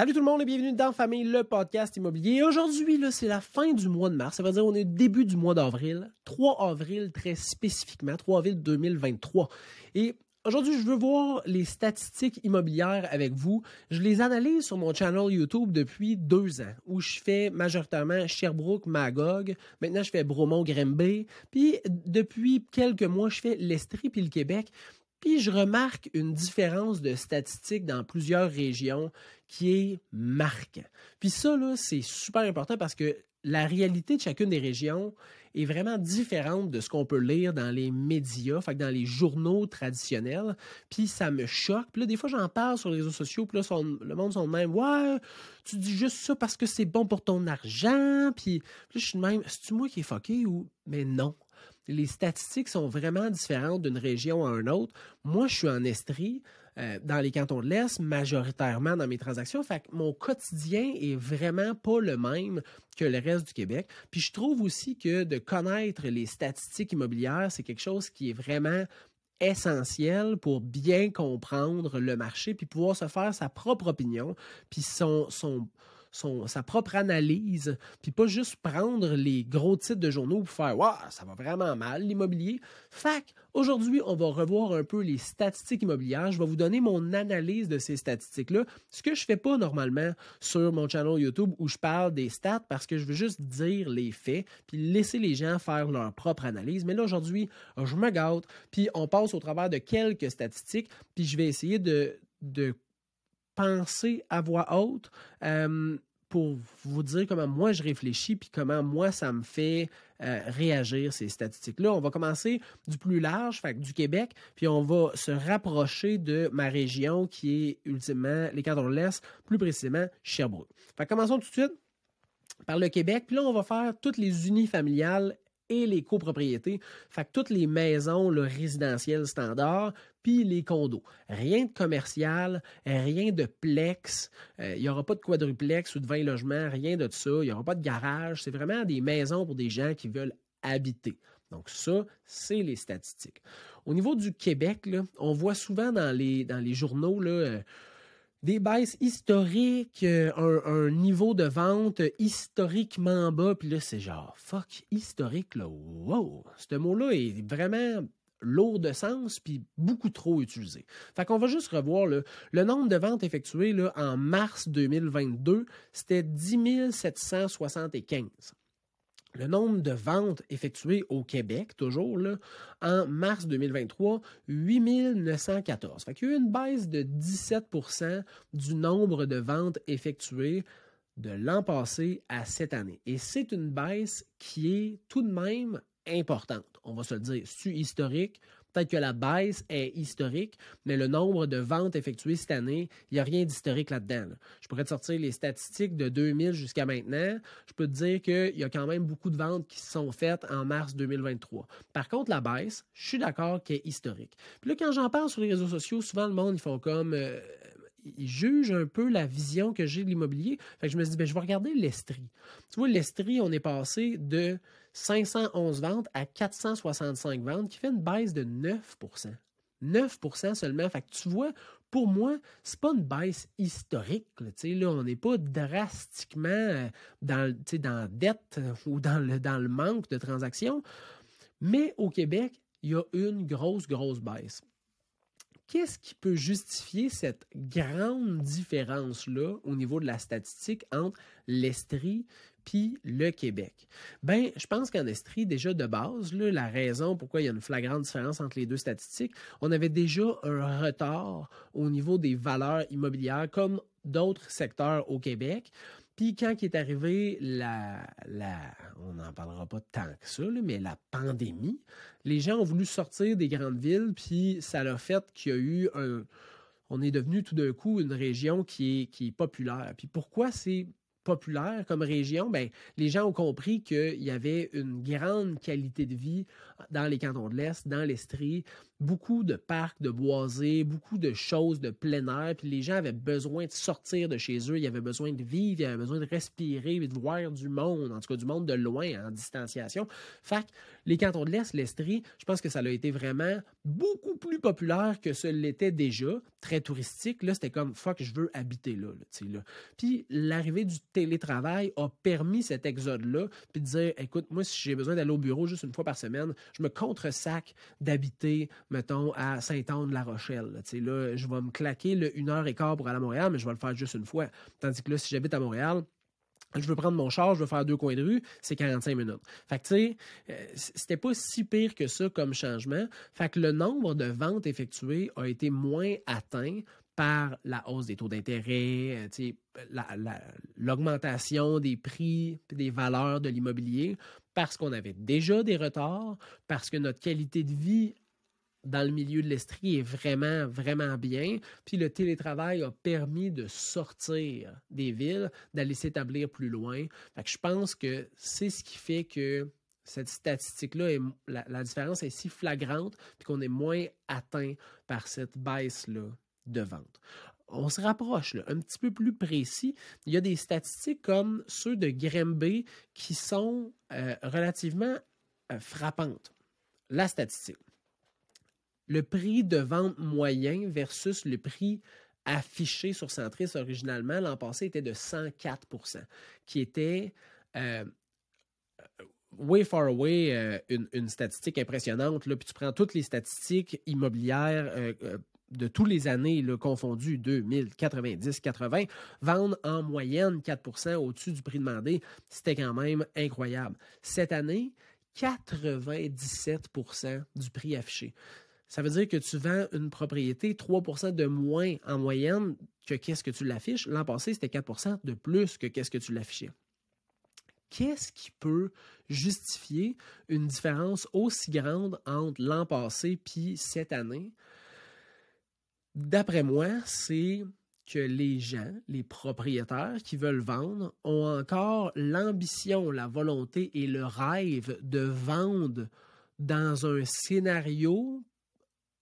Salut tout le monde et bienvenue dans Famille, le podcast immobilier. Aujourd'hui, c'est la fin du mois de mars. Ça veut dire qu'on est au début du mois d'avril. 3 avril très spécifiquement, 3 avril 2023. Et Aujourd'hui, je veux voir les statistiques immobilières avec vous. Je les analyse sur mon channel YouTube depuis deux ans, où je fais majoritairement Sherbrooke, Magog. Maintenant, je fais Bromont, Grimby. Puis, depuis quelques mois, je fais l'Estrie puis le Québec. Puis je remarque une différence de statistiques dans plusieurs régions qui est marquant. Puis ça, là, c'est super important parce que la réalité de chacune des régions est vraiment différente de ce qu'on peut lire dans les médias, fait dans les journaux traditionnels. Puis ça me choque. Puis là, des fois, j'en parle sur les réseaux sociaux. Puis là, le monde sont de même. Ouais, tu dis juste ça parce que c'est bon pour ton argent. Puis, là, je suis de même. C'est-tu moi qui est fucké ou. Mais non les statistiques sont vraiment différentes d'une région à une autre. Moi, je suis en Estrie, euh, dans les cantons de l'Est, majoritairement dans mes transactions. Fait que mon quotidien est vraiment pas le même que le reste du Québec. Puis je trouve aussi que de connaître les statistiques immobilières, c'est quelque chose qui est vraiment essentiel pour bien comprendre le marché puis pouvoir se faire sa propre opinion puis son, son, sa propre analyse, puis pas juste prendre les gros titres de journaux pour faire Waouh, ça va vraiment mal l'immobilier. Fac, aujourd'hui, on va revoir un peu les statistiques immobilières. Je vais vous donner mon analyse de ces statistiques-là. Ce que je fais pas normalement sur mon channel YouTube où je parle des stats parce que je veux juste dire les faits, puis laisser les gens faire leur propre analyse. Mais là, aujourd'hui, je me gâte, puis on passe au travers de quelques statistiques, puis je vais essayer de, de penser à voix haute euh, pour vous dire comment moi je réfléchis puis comment moi ça me fait euh, réagir ces statistiques-là. On va commencer du plus large, fait, du Québec, puis on va se rapprocher de ma région qui est ultimement les cantons de l'Est, plus précisément Sherbrooke. Commençons tout de suite par le Québec, puis là on va faire toutes les unifamiliales et les copropriétés. Fait toutes les maisons le résidentielles standard, puis les condos. Rien de commercial, rien de plex. Euh, il n'y aura pas de quadruplex ou de 20 logements, rien de ça. Il n'y aura pas de garage. C'est vraiment des maisons pour des gens qui veulent habiter. Donc ça, c'est les statistiques. Au niveau du Québec, on voit souvent dans les, dans les journaux là, euh, des baisses historiques, euh, un, niveau de vente historiquement bas, puis là, c'est genre, fuck, historique, là, wow! Ce mot-là est vraiment lourd de sens puis beaucoup trop utilisé. Fait qu'on va juste revoir le nombre de ventes effectuées là, en mars 2022, c'était 10 775 le nombre de ventes effectuées au Québec, toujours, là, en mars 2023, 8914. Fait qu'il y a eu une baisse de 17% du nombre de ventes effectuées de l'an passé à cette année. Et c'est une baisse qui est tout de même importante. On va se le dire, c'est historique, Peut-être que la baisse est historique, mais le nombre de ventes effectuées cette année, il n'y a rien d'historique là-dedans. Je pourrais te sortir les statistiques de 2000 jusqu'à maintenant. Je peux te dire qu'il y a quand même beaucoup de ventes qui se sont faites en mars 2023. Par contre, la baisse, je suis d'accord qu'elle est historique. Puis là, quand j'en parle sur les réseaux sociaux, souvent le monde, ils font comme... Euh, ils jugent un peu la vision que j'ai de l'immobilier. Fait que je me dis, ben, je vais regarder l'Estrie. Tu vois, l'Estrie, on est passé de 511 ventes à 465 ventes, qui fait une baisse de 9% 9% seulement. Fait que tu vois, pour moi, c'est pas une baisse historique. Là, on n'est pas drastiquement euh, dans, dans la dette euh, ou dans le, dans le manque de transactions. Mais au Québec, il y a une grosse, grosse baisse. Qu'est-ce qui peut justifier cette grande différence-là au niveau de la statistique entre l'Estrie puis le Québec? Ben, je pense qu'en Estrie, déjà de base, là, la raison pourquoi il y a une flagrante différence entre les deux statistiques, on avait déjà un retard au niveau des valeurs immobilières comme d'autres secteurs au Québec. Puis quand est arrivé la, la on n'en parlera pas tant que ça, mais la pandémie, les gens ont voulu sortir des grandes villes, puis ça a fait qu'il y a eu un... On est devenu tout d'un coup une région qui est, qui est populaire. Puis pourquoi c'est populaire comme région, ben, les gens ont compris qu'il y avait une grande qualité de vie dans les cantons de l'Est, dans l'Estrie, beaucoup de parcs, de boisés, beaucoup de choses de plein air, puis les gens avaient besoin de sortir de chez eux, ils avaient besoin de vivre, ils avaient besoin de respirer, de voir du monde, en tout cas du monde de loin, en distanciation. Fait que les cantons de l'Est, l'Estrie, je pense que ça a été vraiment beaucoup plus populaire que ce l'était déjà, très touristique. Là, c'était comme, fuck, je veux habiter là. là, Puis l'arrivée du télétravail a permis cet exode-là, puis de dire, écoute, moi, si j'ai besoin d'aller au bureau juste une fois par semaine, je me contre-sac d'habiter mettons, à Saint-Anne-de-la-Rochelle. Là, je vais me claquer le une heure et quart pour aller à Montréal, mais je vais le faire juste une fois. Tandis que là, si j'habite à Montréal, je veux prendre mon char, je veux faire deux coins de rue, c'est 45 minutes. Fait que, tu sais, euh, c'était pas si pire que ça comme changement. Fait que le nombre de ventes effectuées a été moins atteint par la hausse des taux d'intérêt, euh, l'augmentation des prix des valeurs de l'immobilier, parce qu'on avait déjà des retards, parce que notre qualité de vie dans le milieu de l'Estrie est vraiment, vraiment bien. Puis le télétravail a permis de sortir des villes, d'aller s'établir plus loin. Fait que je pense que c'est ce qui fait que cette statistique-là, la, différence est si flagrante, puis qu'on est moins atteint par cette baisse-là de vente. On se rapproche un petit peu plus précis. Il y a des statistiques comme ceux de Grimby qui sont euh, relativement euh, frappantes. La statistique le prix de vente moyen versus le prix affiché sur Centris originalement l'an passé était de 104% qui était euh, way far away euh, une, statistique impressionnante. Là. Puis tu prends toutes les statistiques immobilières euh, de tous les années là, confondues, 2000, 90, 80, vendent en moyenne 4% au-dessus du prix demandé. C'était quand même incroyable. Cette année, 97% du prix affiché ça veut dire que tu vends une propriété 3% de moins en moyenne que qu'est-ce que tu l'affiches. L'an passé, c'était 4% de plus que qu'est-ce que tu l'affichais. Qu'est-ce qui peut justifier une différence aussi grande entre l'an passé puis cette année? D'après moi, c'est que les gens, les propriétaires qui veulent vendre, ont encore l'ambition, la volonté et le rêve de vendre dans un scénario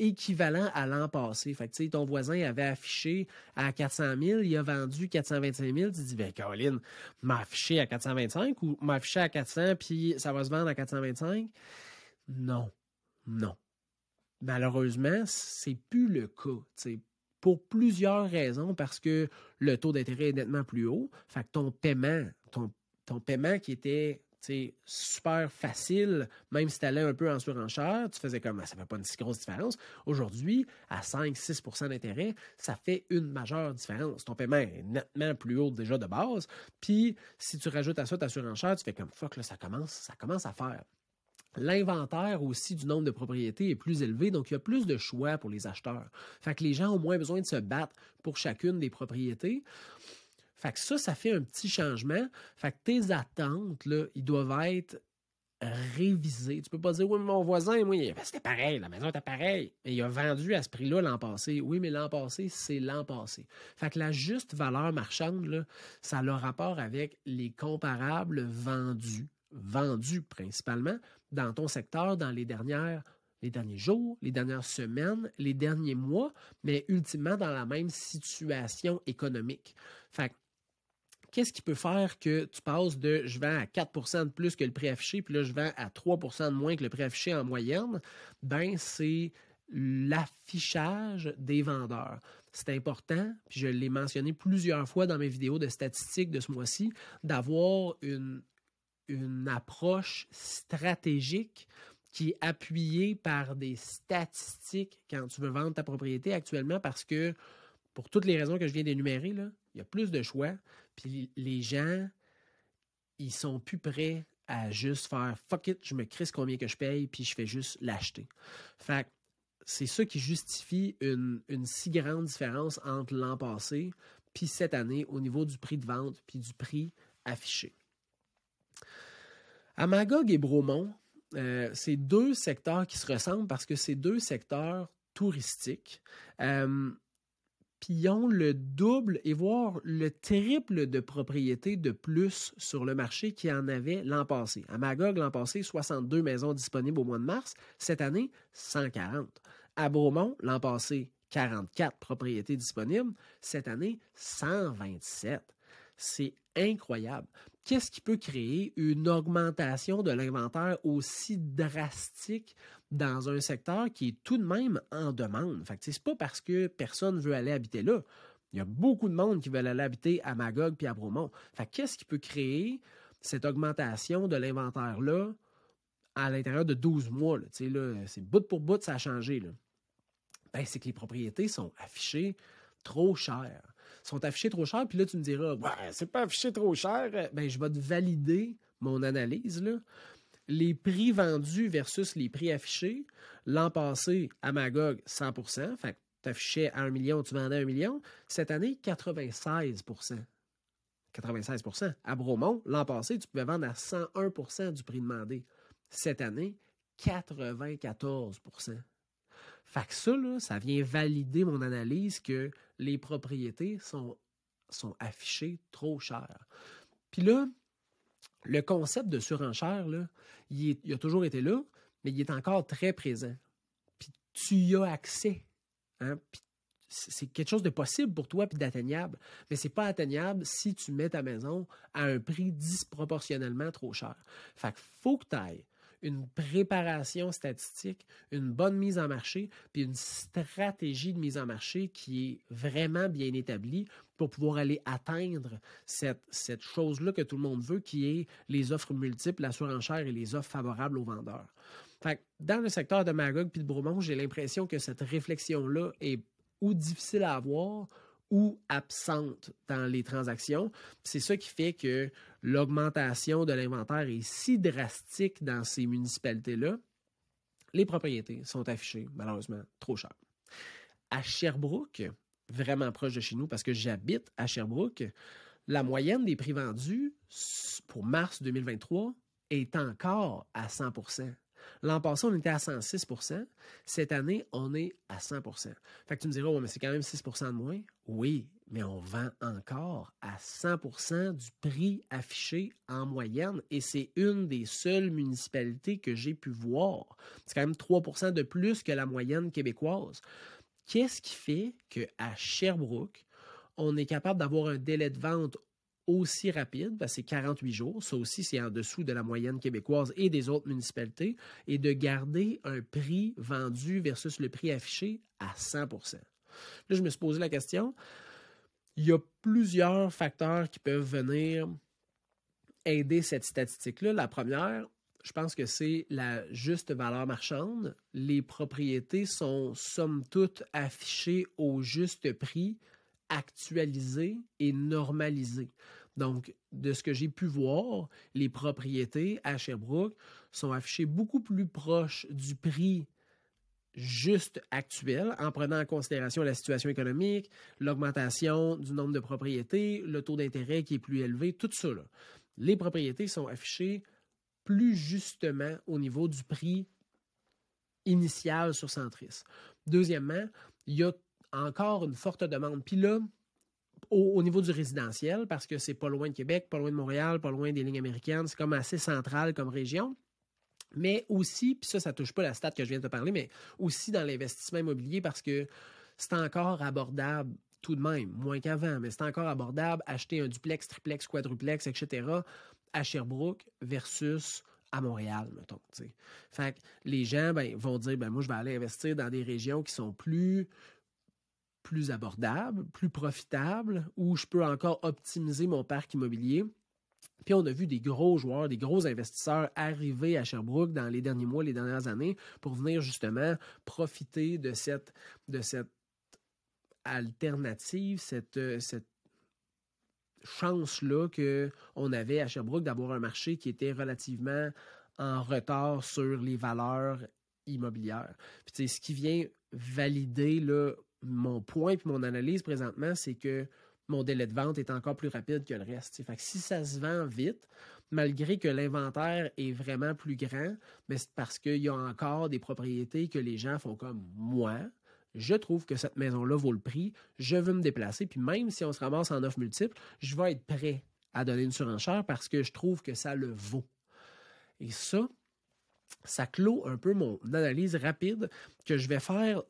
équivalent à l'an passé. Fait que, ton voisin avait affiché à 400 000, il a vendu 425 000. Tu dis, ben, Caroline, m'a à 425 ou m'a affiché à 400 puis ça va se vendre à 425? Non. Non. Malheureusement, c'est plus le cas. Pour plusieurs raisons, parce que le taux d'intérêt est nettement plus haut. Fait que ton paiement, ton, ton paiement qui était super facile, même si tu allais un peu en surenchère, tu faisais comme, ça fait pas une si grosse différence. Aujourd'hui, à 5-6% d'intérêt, ça fait une majeure différence. Ton paiement est nettement plus haut déjà de base. Puis, si tu rajoutes à ça ta surenchère, tu fais comme, fuck, là, ça commence, ça commence à faire. L'inventaire aussi du nombre de propriétés est plus élevé, donc il y a plus de choix pour les acheteurs. Fait que les gens ont moins besoin de se battre pour chacune des propriétés. Fait que ça, ça fait un petit changement. Fait que tes attentes, là, ils doivent être révisées. Tu peux pas dire, oui, mon voisin, moi, c'était pareil, la maison était pareille. Et il a vendu à ce prix-là l'an passé. Oui, mais l'an passé, c'est l'an passé. Fait que la juste valeur marchande, là, ça a le rapport avec les comparables vendus, vendus principalement dans ton secteur dans les dernières les derniers jours, les dernières semaines, les derniers mois, mais ultimement dans la même situation économique. Fait qu'est-ce qui peut faire que tu passes de je vends à 4 de plus que le prix affiché, puis là, je vends à 3 de moins que le prix affiché en moyenne? Ben, c'est l'affichage des vendeurs. C'est important, puis je l'ai mentionné plusieurs fois dans mes vidéos de statistiques de ce mois-ci, d'avoir une, une approche stratégique qui est appuyée par des statistiques quand tu veux vendre ta propriété actuellement parce que pour toutes les raisons que je viens d'énumérer, il y a plus de choix, puis les gens, ils sont plus prêts à juste faire fuck it, je me crisse combien que je paye, puis je fais juste l'acheter. Fait c'est ça qui justifie une, si grande différence entre l'an passé puis cette année au niveau du prix de vente puis du prix affiché. À Magog et Bromont, euh, c'est deux secteurs qui se ressemblent parce que c'est deux secteurs touristiques. Euh, ont le double et voire le triple de propriétés de plus sur le marché qu'il y en avait l'an passé. À Magog, l'an passé, 62 maisons disponibles au mois de mars. Cette année, 140. À Bromont, l'an passé, 44 propriétés disponibles. Cette année, 127. C'est incroyable. Qu'est-ce qui peut créer une augmentation de l'inventaire aussi drastique dans un secteur qui est tout de même en demande? Fait que c'est pas parce que personne veut aller habiter là. Il y a beaucoup de monde qui veulent aller habiter à Magog puis à Bromont. Fait qu'est-ce qui peut créer cette augmentation de l'inventaire-là à l'intérieur de 12 mois? Là? Là, c'est bout pour bout, ça a changé. Là. Ben, c'est que les propriétés sont affichées trop chères. Sont affichées trop chères, puis là, tu me diras, ouais, c'est pas affiché trop cher. Ben, je vais te valider mon analyse. Là. Les prix vendus versus les prix affichés, l'an passé, à Magog, 100% Fait tu affichais à 1 million, tu vendais à 1 million. Cette année, 96% 96% À Bromont, l'an passé, tu pouvais vendre à 101% du prix demandé. Cette année, 94% Fait que ça, là, ça vient valider mon analyse que les propriétés sont, sont affichées trop chères. Puis là, le concept de surenchère, il, a toujours été là, mais il est encore très présent. Puis tu y as accès. Hein? c'est quelque chose de possible pour toi puis d'atteignable, mais c'est pas atteignable si tu mets ta maison à un prix disproportionnellement trop cher. Fait qu'il faut que tu ailles une préparation statistique, une bonne mise en marché, puis une stratégie de mise en marché qui est vraiment bien établie pour pouvoir aller atteindre cette, cette chose-là que tout le monde veut, qui est les offres multiples, la surenchère et les offres favorables aux vendeurs. Fait dans le secteur de Magog puis de Bromont, j'ai l'impression que cette réflexion-là est ou difficile à avoir ou absente dans les transactions. C'est ça qui fait que l'augmentation de l'inventaire est si drastique dans ces municipalités-là. Les propriétés sont affichées, malheureusement, trop chères. À Sherbrooke, vraiment proche de chez nous, parce que j'habite à Sherbrooke, la moyenne des prix vendus pour mars 2023 est encore à 100% L'an passé, on était à 106% Cette année, on est à 100% Fait que tu me diras, mais c'est quand même 6% de moins? Oui, mais on vend encore à 100% du prix affiché en moyenne et c'est une des seules municipalités que j'ai pu voir. C'est quand même 3% de plus que la moyenne québécoise. Qu'est-ce qui fait qu'à Sherbrooke, on est capable d'avoir un délai de vente aussi rapide, c'est 48 jours, ça aussi c'est en dessous de la moyenne québécoise et des autres municipalités, et de garder un prix vendu versus le prix affiché à 100% Là, je me suis posé la question, il y a plusieurs facteurs qui peuvent venir aider cette statistique-là. La première, je pense que c'est la juste valeur marchande. Les propriétés sont somme toute affichées au juste prix, actualisées et normalisées. Donc, de ce que j'ai pu voir, les propriétés à Sherbrooke sont affichées beaucoup plus proches du prix juste actuel, en prenant en considération la situation économique, l'augmentation du nombre de propriétés, le taux d'intérêt qui est plus élevé, tout ça. Les propriétés sont affichées plus justement au niveau du prix initial sur Centris. Deuxièmement, il y a encore une forte demande. Puis là, au, niveau du résidentiel, parce que c'est pas loin de Québec, pas loin de Montréal, pas loin des lignes américaines, c'est comme assez central comme région. Mais aussi, puis ça, ça touche pas la stat que je viens de te parler, mais aussi dans l'investissement immobilier parce que c'est encore abordable tout de même, moins qu'avant, mais c'est encore abordable acheter un duplex, triplex, quadruplex, etc. à Sherbrooke versus à Montréal, mettons. Fait que les gens ben, vont dire ben, moi, je vais aller investir dans des régions qui sont plus plus abordable, plus profitable, où je peux encore optimiser mon parc immobilier. Puis on a vu des gros joueurs, des gros investisseurs arriver à Sherbrooke dans les derniers mois, les dernières années, pour venir justement profiter de cette, de cette alternative, cette, cette chance-là qu'on avait à Sherbrooke d'avoir un marché qui était relativement en retard sur les valeurs immobilières. Puis, ce qui vient valider mon point et mon analyse présentement, c'est que mon délai de vente est encore plus rapide que le reste. Fait si ça se vend vite, malgré que l'inventaire est vraiment plus grand, mais c'est parce qu'il y a encore des propriétés que les gens font comme moi. Je trouve que cette maison-là vaut le prix. Je veux me déplacer. Puis même si on se ramasse en offre multiple, je vais être prêt à donner une surenchère parce que je trouve que ça le vaut. Et ça, ça clôt un peu mon analyse rapide que je vais faire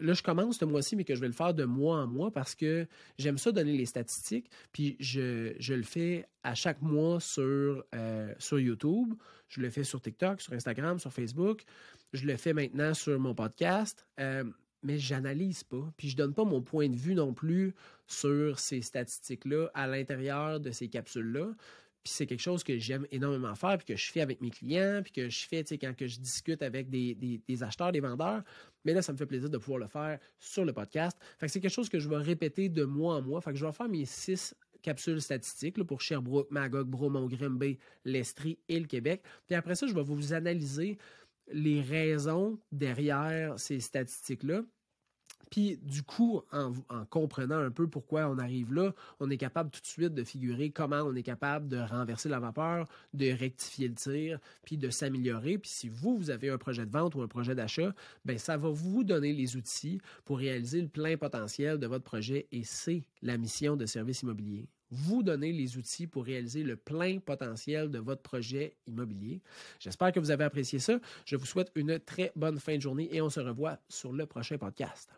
là, je commence ce mois-ci, mais que je vais le faire de mois en mois parce que j'aime ça donner les statistiques. Puis je, le fais à chaque mois sur, euh, sur YouTube. Je le fais sur TikTok, sur Instagram, sur Facebook. Je le fais maintenant sur mon podcast. Euh, mais j'analyse pas. Puis je donne pas mon point de vue non plus sur ces statistiques-là à l'intérieur de ces capsules-là. Puis c'est quelque chose que j'aime énormément faire, puis que je fais avec mes clients, puis que je fais quand que je discute avec des, acheteurs, des vendeurs. Mais là, ça me fait plaisir de pouvoir le faire sur le podcast. Fait que c'est quelque chose que je vais répéter de mois en mois. Fait que je vais faire mes six capsules statistiques pour Sherbrooke, Magog, Bromont, Grimby, l'Estrie et le Québec. Puis après ça, je vais vous analyser les raisons derrière ces statistiques-là. Puis du coup, en, comprenant un peu pourquoi on arrive là, on est capable tout de suite de figurer comment on est capable de renverser la vapeur, de rectifier le tir, puis de s'améliorer. Puis si vous, vous avez un projet de vente ou un projet d'achat, ben ça va vous donner les outils pour réaliser le plein potentiel de votre projet et c'est la mission de service immobilier vous donner les outils pour réaliser le plein potentiel de votre projet immobilier. J'espère que vous avez apprécié ça. Je vous souhaite une très bonne fin de journée et on se revoit sur le prochain podcast.